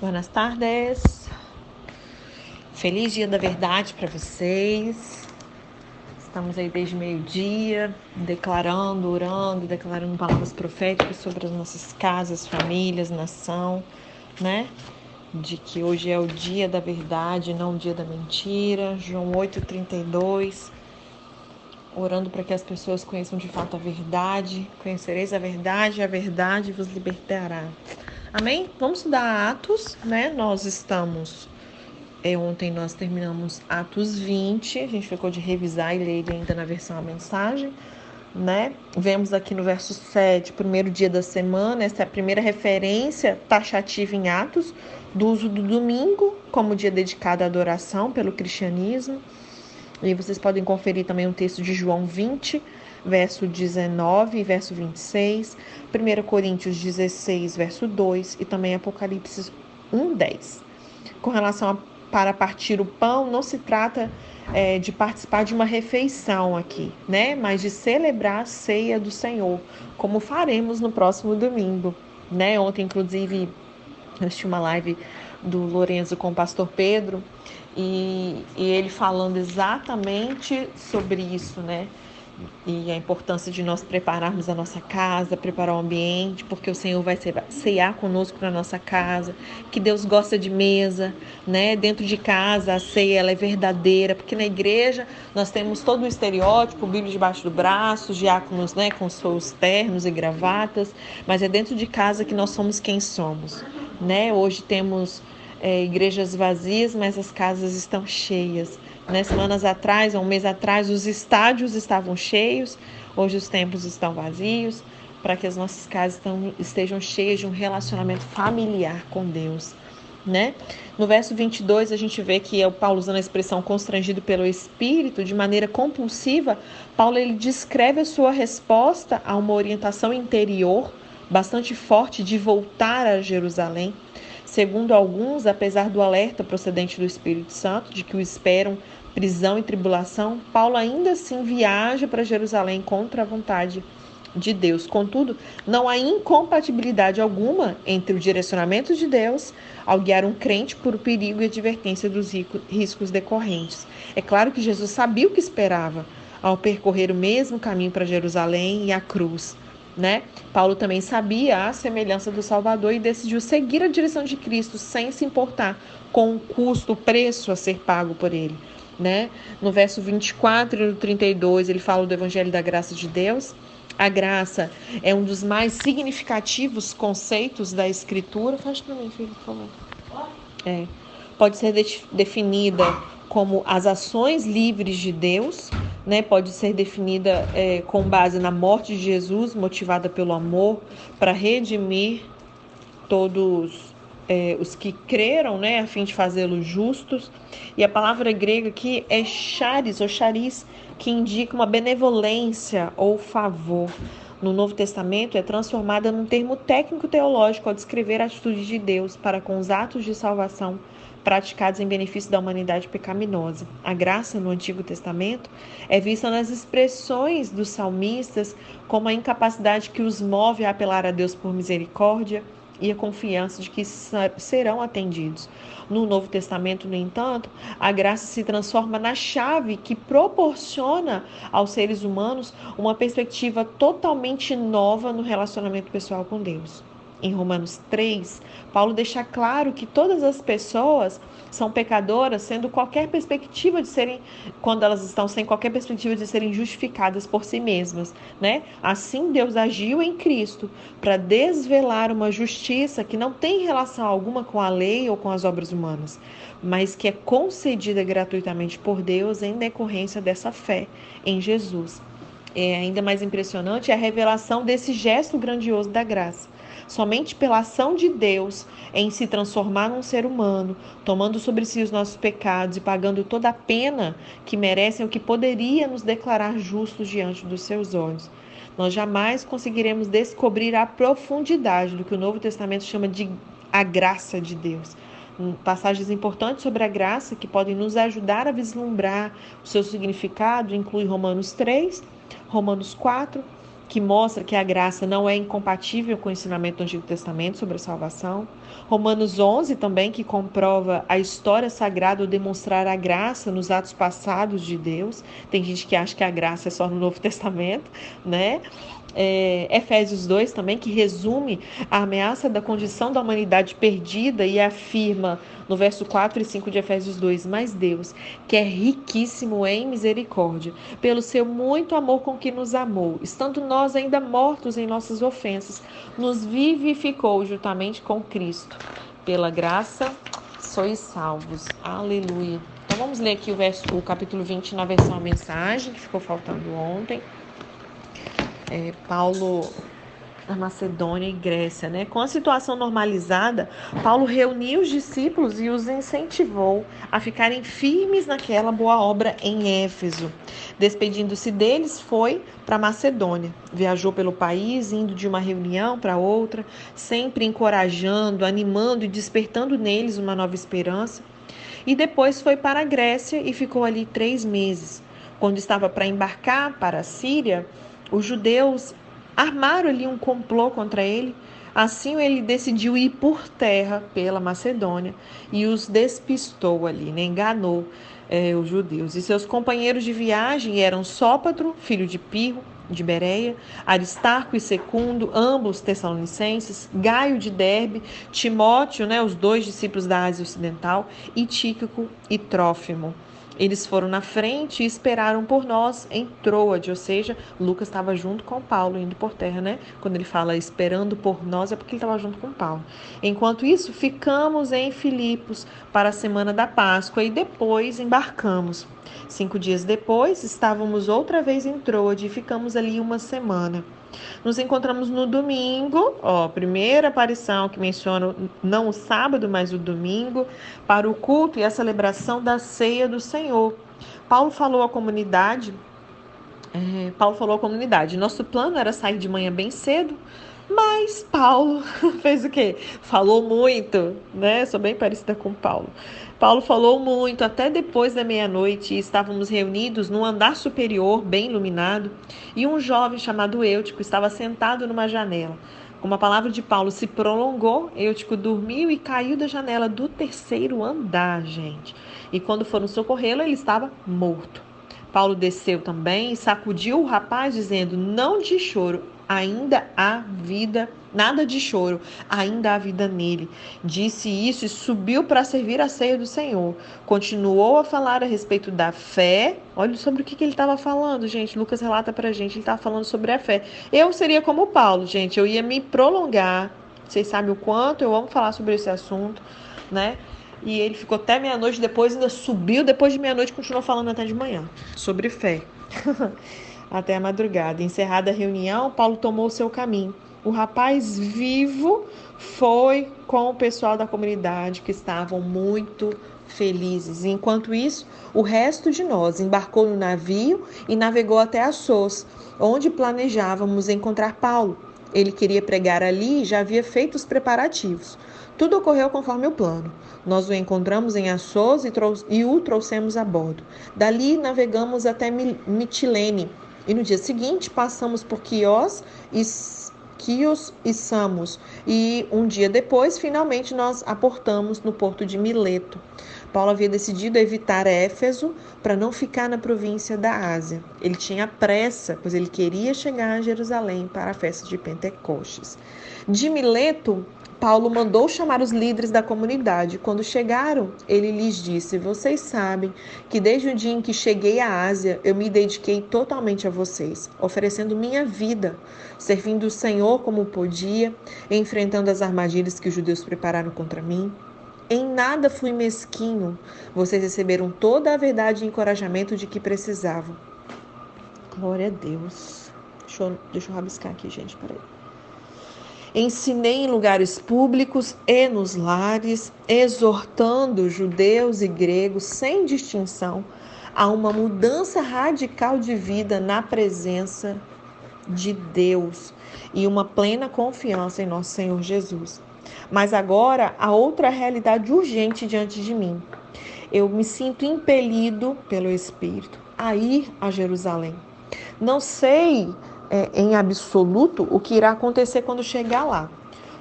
Buenas tardes. Feliz Dia da Verdade para vocês. Estamos aí desde meio-dia, declarando, orando, declarando palavras proféticas sobre as nossas casas, famílias, nação, né? De que hoje é o dia da verdade, não o dia da mentira. João 8:32. Orando para que as pessoas conheçam de fato a verdade. Conhecereis a verdade, a verdade vos libertará. Amém? Vamos estudar Atos, né? Nós estamos. É, ontem nós terminamos Atos 20, a gente ficou de revisar e ler ainda na versão a mensagem, né? Vemos aqui no verso 7, primeiro dia da semana, essa é a primeira referência taxativa em Atos do uso do domingo como dia dedicado à adoração pelo cristianismo. E vocês podem conferir também o texto de João 20, verso 19 e verso 26, 1 Coríntios 16, verso 2 e também Apocalipse 1, 10. Com relação a para partir o pão, não se trata é, de participar de uma refeição aqui, né? Mas de celebrar a ceia do Senhor, como faremos no próximo domingo, né? Ontem, inclusive, eu assisti uma live do Lorenzo com o pastor Pedro e, e ele falando exatamente sobre isso, né? E a importância de nós prepararmos a nossa casa, preparar o ambiente, porque o Senhor vai ceiar conosco na nossa casa, que Deus gosta de mesa, né? Dentro de casa a ceia ela é verdadeira, porque na igreja nós temos todo o estereótipo, Bíblia debaixo do braço, diáconos, né, com seus ternos e gravatas, mas é dentro de casa que nós somos quem somos, né? Hoje temos é, igrejas vazias, mas as casas estão cheias. Né? Semanas atrás, um mês atrás, os estádios estavam cheios, hoje os templos estão vazios, para que as nossas casas estão, estejam cheias de um relacionamento familiar com Deus. Né? No verso 22, a gente vê que é o Paulo usando a expressão constrangido pelo Espírito, de maneira compulsiva, Paulo ele descreve a sua resposta a uma orientação interior bastante forte de voltar a Jerusalém. Segundo alguns, apesar do alerta procedente do Espírito Santo de que o esperam prisão e tribulação, Paulo ainda assim viaja para Jerusalém contra a vontade de Deus. Contudo, não há incompatibilidade alguma entre o direcionamento de Deus ao guiar um crente por perigo e advertência dos riscos decorrentes. É claro que Jesus sabia o que esperava ao percorrer o mesmo caminho para Jerusalém e a cruz né? Paulo também sabia a semelhança do Salvador e decidiu seguir a direção de Cristo sem se importar com o custo, o preço a ser pago por ele, né? No verso 24 e no 32, ele fala do evangelho da graça de Deus. A graça é um dos mais significativos conceitos da escritura. Faz para mim, filho, por favor. É. Pode ser de definida como as ações livres de Deus né, pode ser definida é, com base na morte de Jesus, motivada pelo amor, para redimir todos é, os que creram, né, a fim de fazê-los justos. E a palavra grega aqui é charis ou charis, que indica uma benevolência ou favor. No Novo Testamento é transformada num termo técnico teológico ao descrever a atitude de Deus para com os atos de salvação praticados em benefício da humanidade pecaminosa. A graça no Antigo Testamento é vista nas expressões dos salmistas como a incapacidade que os move a apelar a Deus por misericórdia e a confiança de que serão atendidos. No Novo Testamento, no entanto, a graça se transforma na chave que proporciona aos seres humanos uma perspectiva totalmente nova no relacionamento pessoal com Deus em Romanos 3, Paulo deixa claro que todas as pessoas são pecadoras, sendo qualquer perspectiva de serem, quando elas estão sem qualquer perspectiva de serem justificadas por si mesmas, né? Assim Deus agiu em Cristo para desvelar uma justiça que não tem relação alguma com a lei ou com as obras humanas, mas que é concedida gratuitamente por Deus em decorrência dessa fé em Jesus. É ainda mais impressionante a revelação desse gesto grandioso da graça somente pela ação de Deus em se transformar num ser humano, tomando sobre si os nossos pecados e pagando toda a pena que merecem o que poderia nos declarar justos diante dos seus olhos. Nós jamais conseguiremos descobrir a profundidade do que o Novo Testamento chama de a graça de Deus. Passagens importantes sobre a graça que podem nos ajudar a vislumbrar o seu significado incluem Romanos 3, Romanos 4 que mostra que a graça não é incompatível com o ensinamento do Antigo Testamento sobre a salvação. Romanos 11 também, que comprova a história sagrada ou demonstrar a graça nos atos passados de Deus. Tem gente que acha que a graça é só no Novo Testamento, né? É, Efésios 2 também, que resume a ameaça da condição da humanidade perdida e afirma no verso 4 e 5 de Efésios 2: Mas Deus, que é riquíssimo em misericórdia, pelo seu muito amor com que nos amou, estando nós ainda mortos em nossas ofensas, nos vivificou juntamente com Cristo. Pela graça sois salvos. Aleluia. Então vamos ler aqui o, verso, o capítulo 20 na versão a mensagem, que ficou faltando ontem é, Paulo na Macedônia e Grécia, né? Com a situação normalizada, Paulo reuniu os discípulos e os incentivou a ficarem firmes naquela boa obra em Éfeso. Despedindo-se deles, foi para Macedônia. Viajou pelo país, indo de uma reunião para outra, sempre encorajando, animando e despertando neles uma nova esperança. E depois foi para a Grécia e ficou ali três meses. Quando estava para embarcar para a Síria, os judeus armaram ali um complô contra ele. Assim ele decidiu ir por terra pela Macedônia e os despistou ali, né? enganou é, os judeus. E seus companheiros de viagem eram Sópatro, filho de Pirro, de Bereia, Aristarco e Secundo, ambos tessalonicenses, Gaio de Derbe, Timóteo, né, os dois discípulos da Ásia Ocidental, e Tíquico e Trófimo. Eles foram na frente e esperaram por nós em Troade, ou seja, Lucas estava junto com Paulo indo por terra, né? Quando ele fala esperando por nós, é porque ele estava junto com Paulo. Enquanto isso, ficamos em Filipos para a semana da Páscoa e depois embarcamos. Cinco dias depois, estávamos outra vez em Troade e ficamos ali uma semana. Nos encontramos no domingo, ó, primeira aparição que menciona não o sábado, mas o domingo, para o culto e a celebração da ceia do Senhor. Paulo falou à comunidade, é, Paulo falou à comunidade, nosso plano era sair de manhã bem cedo, mas Paulo fez o quê? Falou muito, né? Sou bem parecida com Paulo. Paulo falou muito até depois da meia-noite estávamos reunidos num andar superior, bem iluminado, e um jovem chamado Eutico estava sentado numa janela. Como a palavra de Paulo se prolongou, Eutico dormiu e caiu da janela do terceiro andar, gente. E quando foram socorrê-lo, ele estava morto. Paulo desceu também e sacudiu o rapaz, dizendo: Não de choro, ainda há vida, nada de choro, ainda há vida nele. Disse isso e subiu para servir a ceia do Senhor. Continuou a falar a respeito da fé. Olha sobre o que, que ele estava falando, gente. Lucas relata para a gente, ele estava falando sobre a fé. Eu seria como Paulo, gente, eu ia me prolongar. Vocês sabem o quanto eu amo falar sobre esse assunto, né? E ele ficou até meia-noite, depois ainda subiu, depois de meia-noite continuou falando até de manhã sobre fé. até a madrugada. Encerrada a reunião, Paulo tomou seu caminho. O rapaz vivo foi com o pessoal da comunidade que estavam muito felizes. Enquanto isso, o resto de nós embarcou no navio e navegou até Assos, onde planejávamos encontrar Paulo. Ele queria pregar ali e já havia feito os preparativos. Tudo ocorreu conforme o plano. Nós o encontramos em Assos e, e o trouxemos a bordo. Dali navegamos até Mitilene, e no dia seguinte passamos por Quios e Quios e Samos. E um dia depois, finalmente, nós aportamos no porto de Mileto. Paulo havia decidido evitar Éfeso para não ficar na província da Ásia. Ele tinha pressa, pois ele queria chegar a Jerusalém para a festa de Pentecostes. De Mileto, Paulo mandou chamar os líderes da comunidade. Quando chegaram, ele lhes disse: Vocês sabem que desde o dia em que cheguei à Ásia, eu me dediquei totalmente a vocês, oferecendo minha vida, servindo o Senhor como podia, enfrentando as armadilhas que os judeus prepararam contra mim. Em nada fui mesquinho. Vocês receberam toda a verdade e encorajamento de que precisavam. Glória a Deus. Deixa eu, deixa eu rabiscar aqui, gente. Peraí. Ensinei em lugares públicos e nos lares, exortando judeus e gregos sem distinção a uma mudança radical de vida na presença de Deus e uma plena confiança em nosso Senhor Jesus. Mas agora há outra realidade urgente diante de mim. Eu me sinto impelido pelo Espírito a ir a Jerusalém. Não sei é, em absoluto o que irá acontecer quando chegar lá.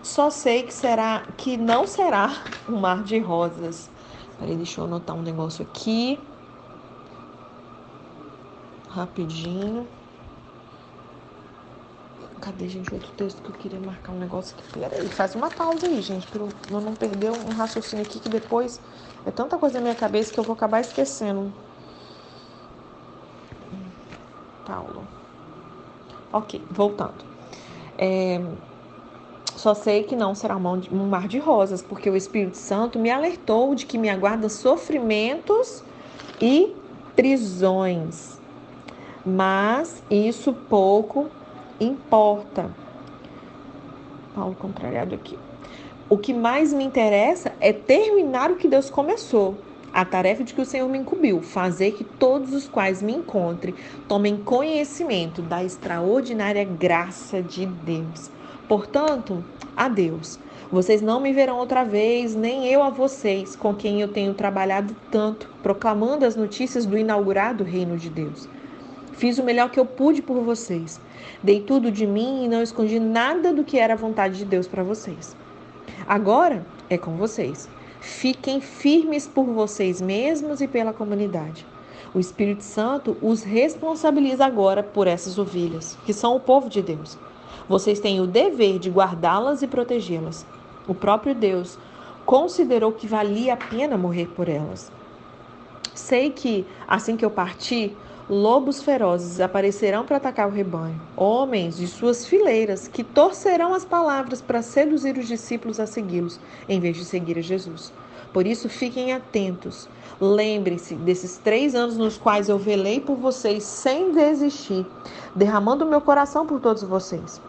Só sei que será que não será um mar de rosas. Peraí, deixa eu anotar um negócio aqui. Rapidinho. Cadê, gente, outro texto que eu queria marcar um negócio aqui? Peraí, faz uma pausa aí, gente, para eu não perder um raciocínio aqui que depois é tanta coisa na minha cabeça que eu vou acabar esquecendo. Paulo. Ok, voltando. É, só sei que não será um mar de rosas, porque o Espírito Santo me alertou de que me aguarda sofrimentos e prisões. Mas isso pouco importa. Paulo contrariado aqui. O que mais me interessa é terminar o que Deus começou. A tarefa de que o Senhor me incumbiu, fazer que todos os quais me encontrem tomem conhecimento da extraordinária graça de Deus. Portanto, adeus. Vocês não me verão outra vez, nem eu a vocês, com quem eu tenho trabalhado tanto, proclamando as notícias do inaugurado reino de Deus. Fiz o melhor que eu pude por vocês. Dei tudo de mim e não escondi nada do que era a vontade de Deus para vocês. Agora é com vocês. Fiquem firmes por vocês mesmos e pela comunidade. O Espírito Santo os responsabiliza agora por essas ovelhas, que são o povo de Deus. Vocês têm o dever de guardá-las e protegê-las. O próprio Deus considerou que valia a pena morrer por elas. Sei que, assim que eu partir, lobos ferozes aparecerão para atacar o rebanho, homens de suas fileiras que torcerão as palavras para seduzir os discípulos a segui-los, em vez de seguir a Jesus. Por isso, fiquem atentos. Lembrem-se desses três anos nos quais eu velei por vocês sem desistir, derramando meu coração por todos vocês.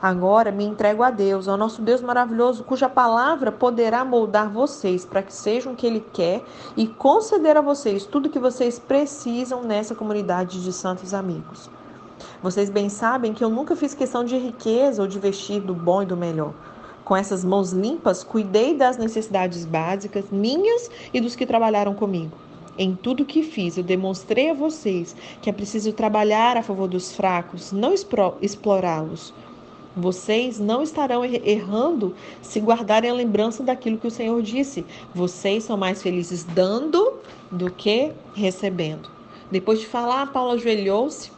Agora me entrego a Deus, ao nosso Deus maravilhoso, cuja palavra poderá moldar vocês para que sejam o que Ele quer e conceder a vocês tudo que vocês precisam nessa comunidade de santos amigos. Vocês bem sabem que eu nunca fiz questão de riqueza ou de vestir do bom e do melhor. Com essas mãos limpas, cuidei das necessidades básicas minhas e dos que trabalharam comigo. Em tudo que fiz, eu demonstrei a vocês que é preciso trabalhar a favor dos fracos, não explorá-los. Vocês não estarão errando se guardarem a lembrança daquilo que o Senhor disse. Vocês são mais felizes dando do que recebendo. Depois de falar, Paulo ajoelhou-se,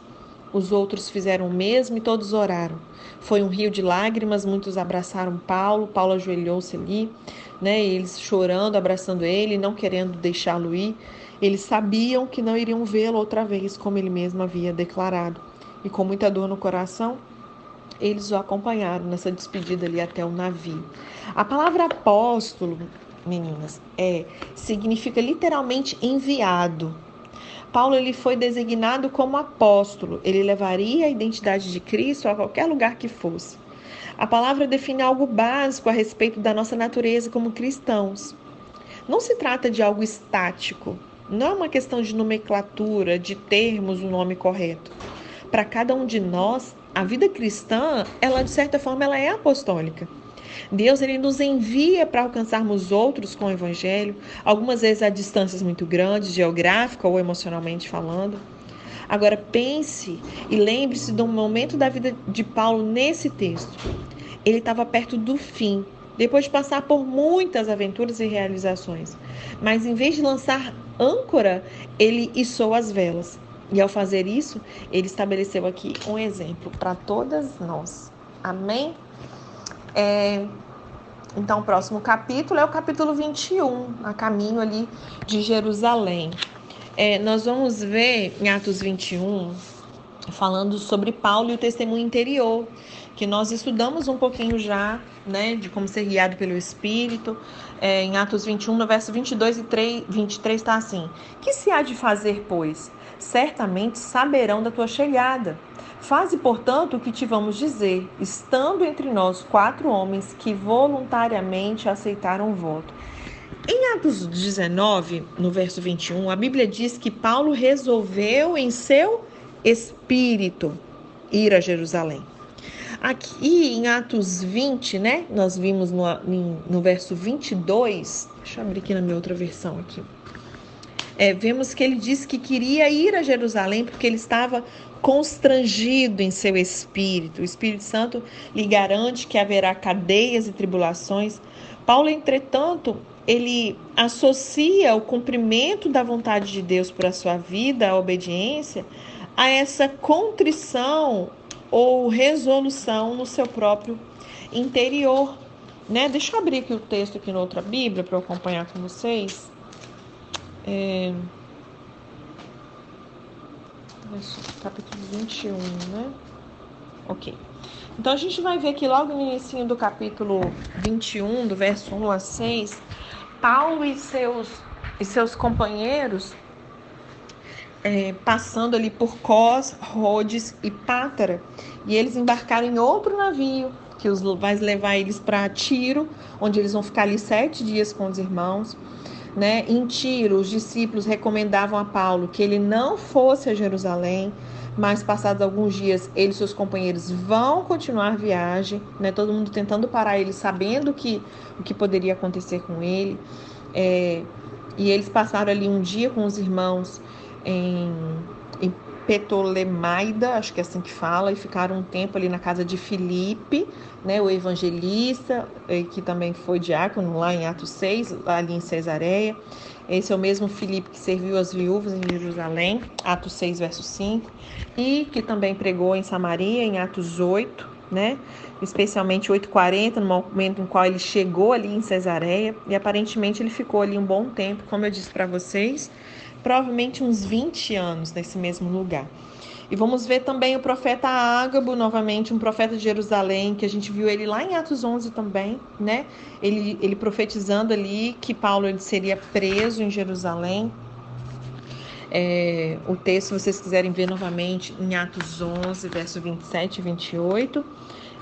os outros fizeram o mesmo e todos oraram. Foi um rio de lágrimas, muitos abraçaram Paulo, Paulo ajoelhou-se ali, né? Eles chorando, abraçando ele, não querendo deixá-lo ir. Eles sabiam que não iriam vê-lo outra vez, como ele mesmo havia declarado. E com muita dor no coração, eles o acompanharam nessa despedida ali até o navio. A palavra apóstolo, meninas, é significa literalmente enviado. Paulo ele foi designado como apóstolo. Ele levaria a identidade de Cristo a qualquer lugar que fosse. A palavra define algo básico a respeito da nossa natureza como cristãos. Não se trata de algo estático. Não é uma questão de nomenclatura, de termos o nome correto. Para cada um de nós, a vida cristã, ela de certa forma, ela é apostólica. Deus ele nos envia para alcançarmos outros com o evangelho, algumas vezes a distâncias muito grandes, geográfica ou emocionalmente falando. Agora pense e lembre-se do momento da vida de Paulo nesse texto. Ele estava perto do fim, depois de passar por muitas aventuras e realizações. Mas em vez de lançar âncora, ele içou as velas. E ao fazer isso, ele estabeleceu aqui um exemplo para todas nós. Amém? É, então, o próximo capítulo é o capítulo 21, a caminho ali de Jerusalém. É, nós vamos ver em Atos 21, falando sobre Paulo e o testemunho interior, que nós estudamos um pouquinho já, né, de como ser guiado pelo Espírito. É, em Atos 21, no verso 22 e 3, 23, está assim: Que se há de fazer, pois? Certamente saberão da tua chegada. Faze, portanto, o que te vamos dizer, estando entre nós quatro homens que voluntariamente aceitaram o voto. Em Atos 19, no verso 21, a Bíblia diz que Paulo resolveu em seu espírito ir a Jerusalém. Aqui em Atos 20, né? Nós vimos no, no verso 22. Deixa eu abrir aqui na minha outra versão aqui é, vemos que ele disse que queria ir a Jerusalém porque ele estava constrangido em seu espírito. O Espírito Santo lhe garante que haverá cadeias e tribulações. Paulo, entretanto, ele associa o cumprimento da vontade de Deus para a sua vida, a obediência, a essa contrição ou resolução no seu próprio interior. Né? Deixa eu abrir aqui o texto aqui na outra Bíblia para eu acompanhar com vocês. É... Capítulo 21, né? Ok. Então a gente vai ver aqui logo no início do capítulo 21, do verso 1 a 6, Paulo e seus, e seus companheiros é, passando ali por Cós, Rhodes e Pátara. E eles embarcaram em outro navio que os vai levar eles para Tiro, onde eles vão ficar ali sete dias com os irmãos. Né? Em Tiro, os discípulos recomendavam a Paulo que ele não fosse a Jerusalém, mas passados alguns dias, ele e seus companheiros vão continuar a viagem, né? Todo mundo tentando parar ele, sabendo que o que poderia acontecer com ele. É, e eles passaram ali um dia com os irmãos em, em Ptolemaida, acho que é assim que fala, e ficaram um tempo ali na casa de Filipe, né, o evangelista, que também foi diácono lá em Atos 6, ali em Cesareia. Esse é o mesmo Filipe que serviu as viúvas em Jerusalém, Atos 6, verso 5, e que também pregou em Samaria, em Atos 8, né? Especialmente 8:40, no momento em qual ele chegou ali em Cesareia, e aparentemente ele ficou ali um bom tempo, como eu disse para vocês, provavelmente uns 20 anos nesse mesmo lugar. E vamos ver também o profeta Ágabo, novamente, um profeta de Jerusalém, que a gente viu ele lá em Atos 11 também, né? Ele, ele profetizando ali que Paulo ele seria preso em Jerusalém. É, o texto, se vocês quiserem ver novamente, em Atos 11, verso 27 e 28.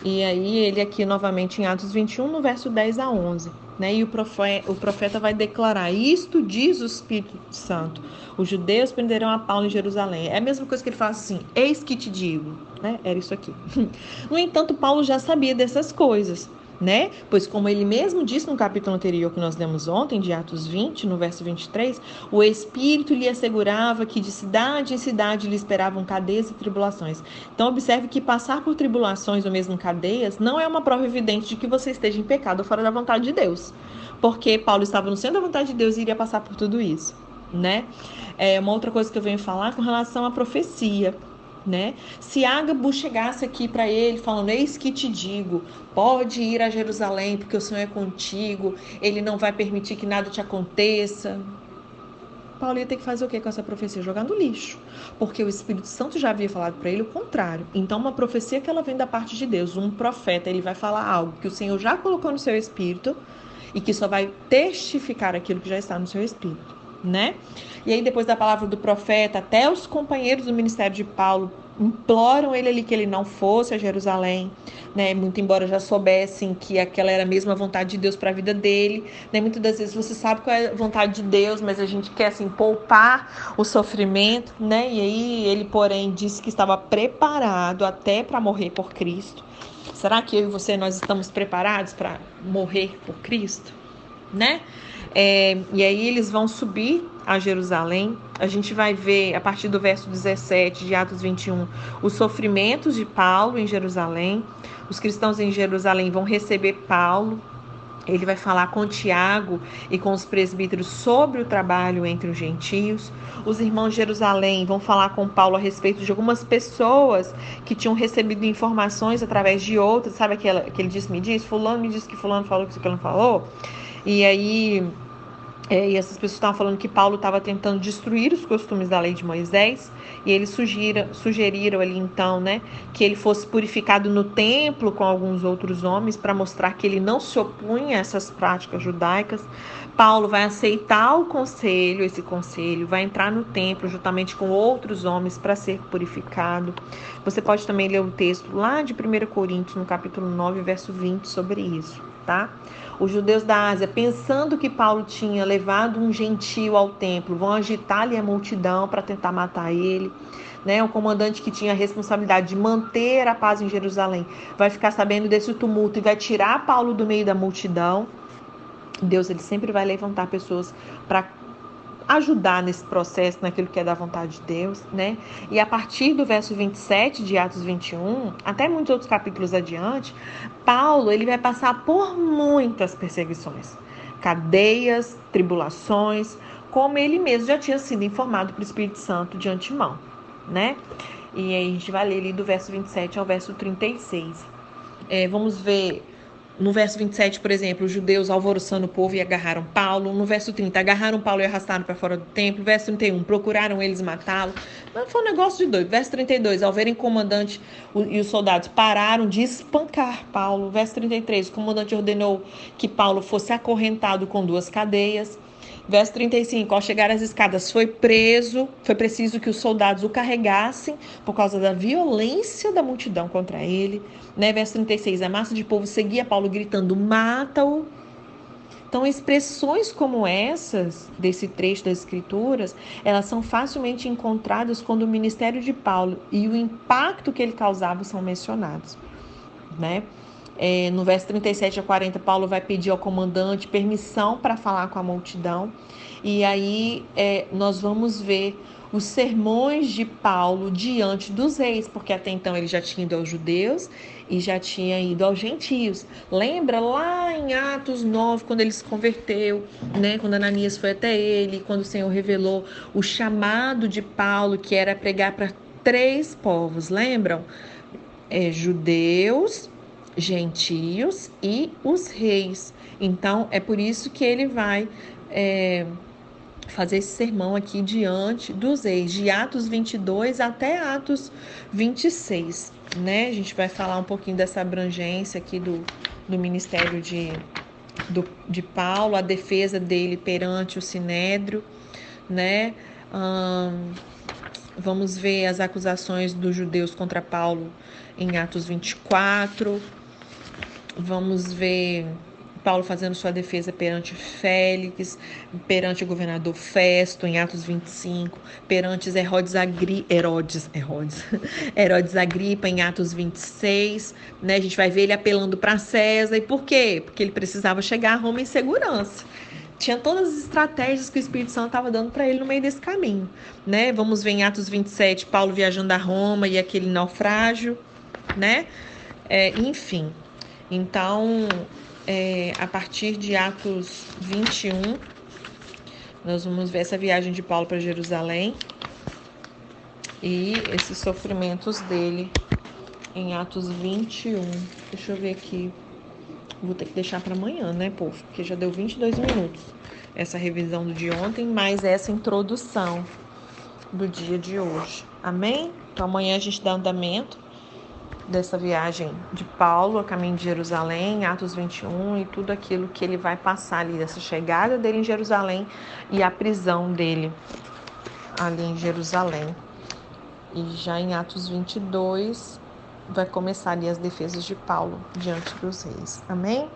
E aí ele aqui novamente em Atos 21, no verso 10 a 11. Né? E o profeta, o profeta vai declarar: Isto diz o Espírito Santo. Os judeus prenderão a Paulo em Jerusalém. É a mesma coisa que ele fala assim: Eis que te digo. Né? Era isso aqui. No entanto, Paulo já sabia dessas coisas né? Pois como ele mesmo disse no capítulo anterior que nós lemos ontem, de Atos 20, no verso 23, o Espírito lhe assegurava que de cidade em cidade lhe esperavam cadeias e tribulações. Então observe que passar por tribulações ou mesmo cadeias não é uma prova evidente de que você esteja em pecado ou fora da vontade de Deus. Porque Paulo estava no centro da vontade de Deus e iria passar por tudo isso, né? É uma outra coisa que eu venho falar com relação à profecia né? Se Ágabo chegasse aqui para ele falando: Eis que te digo, pode ir a Jerusalém, porque o Senhor é contigo, ele não vai permitir que nada te aconteça. Paulo ia ter que fazer o que com essa profecia? Jogar no lixo. Porque o Espírito Santo já havia falado para ele o contrário. Então, uma profecia que ela vem da parte de Deus, um profeta, ele vai falar algo que o Senhor já colocou no seu espírito e que só vai testificar aquilo que já está no seu espírito né? E aí, depois da palavra do profeta, até os companheiros do ministério de Paulo imploram ele ali que ele não fosse a Jerusalém, né? Muito embora já soubessem que aquela era a mesma vontade de Deus para a vida dele, né? Muitas das vezes você sabe qual é a vontade de Deus, mas a gente quer assim poupar o sofrimento, né? E aí ele, porém, disse que estava preparado até para morrer por Cristo. Será que eu e você nós estamos preparados para morrer por Cristo, né? É, e aí eles vão subir a Jerusalém. A gente vai ver, a partir do verso 17 de Atos 21, os sofrimentos de Paulo em Jerusalém. Os cristãos em Jerusalém vão receber Paulo. Ele vai falar com Tiago e com os presbíteros sobre o trabalho entre os gentios. Os irmãos de Jerusalém vão falar com Paulo a respeito de algumas pessoas que tinham recebido informações através de outras. Sabe aquela, aquele disse-me diz? Fulano me disse que Fulano falou que Fulano falou. E aí, é, e essas pessoas estavam falando que Paulo estava tentando destruir os costumes da lei de Moisés, e eles sugira, sugeriram ali então, né, que ele fosse purificado no templo com alguns outros homens para mostrar que ele não se opunha a essas práticas judaicas. Paulo vai aceitar o conselho, esse conselho, vai entrar no templo juntamente com outros homens para ser purificado. Você pode também ler o texto lá de 1 Coríntios, no capítulo 9, verso 20, sobre isso, tá? Os judeus da Ásia, pensando que Paulo tinha levado um gentio ao templo, vão agitar-lhe a multidão para tentar matar ele. Né, o comandante que tinha a responsabilidade de manter a paz em Jerusalém vai ficar sabendo desse tumulto e vai tirar Paulo do meio da multidão. Deus ele sempre vai levantar pessoas para ajudar nesse processo, naquilo que é da vontade de Deus, né? E a partir do verso 27 de Atos 21, até muitos outros capítulos adiante, Paulo ele vai passar por muitas perseguições, cadeias, tribulações, como ele mesmo já tinha sido informado pelo Espírito Santo de antemão, né? E aí a gente vai ler ali do verso 27 ao verso 36. É, vamos ver no verso 27, por exemplo, os judeus alvoroçando o povo e agarraram Paulo. No verso 30, agarraram Paulo e arrastaram para fora do templo. Verso 31, procuraram eles matá-lo. Mas foi um negócio de doido. Verso 32, ao verem o comandante e os soldados pararam de espancar Paulo. Verso 33, o comandante ordenou que Paulo fosse acorrentado com duas cadeias. Verso 35, ao chegar às escadas foi preso, foi preciso que os soldados o carregassem por causa da violência da multidão contra ele. Né? Verso 36, a massa de povo seguia Paulo gritando, mata-o. Então, expressões como essas, desse trecho das Escrituras, elas são facilmente encontradas quando o ministério de Paulo e o impacto que ele causava são mencionados. Né? É, no verso 37 a 40, Paulo vai pedir ao comandante permissão para falar com a multidão. E aí é, nós vamos ver os sermões de Paulo diante dos reis, porque até então ele já tinha ido aos judeus e já tinha ido aos gentios. Lembra lá em Atos 9, quando ele se converteu, né? quando Ananias foi até ele, quando o Senhor revelou o chamado de Paulo, que era pregar para três povos, lembram? É, judeus, gentios e os reis. Então, é por isso que ele vai é, fazer esse sermão aqui diante dos reis, de Atos 22 até Atos 26. Né? A gente vai falar um pouquinho dessa abrangência aqui do, do ministério de, do, de Paulo, a defesa dele perante o Sinédrio, né? Hum, vamos ver as acusações dos judeus contra Paulo em Atos 24, Vamos ver Paulo fazendo sua defesa perante Félix, perante o governador Festo, em Atos 25, perante Herodes, Agri, Herodes, Herodes, Herodes Agripa, em Atos 26. Né? A gente vai ver ele apelando para César. E por quê? Porque ele precisava chegar a Roma em segurança. Tinha todas as estratégias que o Espírito Santo estava dando para ele no meio desse caminho. Né? Vamos ver em Atos 27, Paulo viajando a Roma e aquele naufrágio. Né? É, enfim, então, é, a partir de Atos 21, nós vamos ver essa viagem de Paulo para Jerusalém e esses sofrimentos dele em Atos 21. Deixa eu ver aqui. Vou ter que deixar para amanhã, né, povo? Porque já deu 22 minutos essa revisão do de ontem, mais essa introdução do dia de hoje. Amém? Então amanhã a gente dá andamento dessa viagem de Paulo a caminho de Jerusalém, Atos 21 e tudo aquilo que ele vai passar ali, dessa chegada dele em Jerusalém e a prisão dele ali em Jerusalém. E já em Atos 22 vai começar ali as defesas de Paulo diante dos reis. Amém?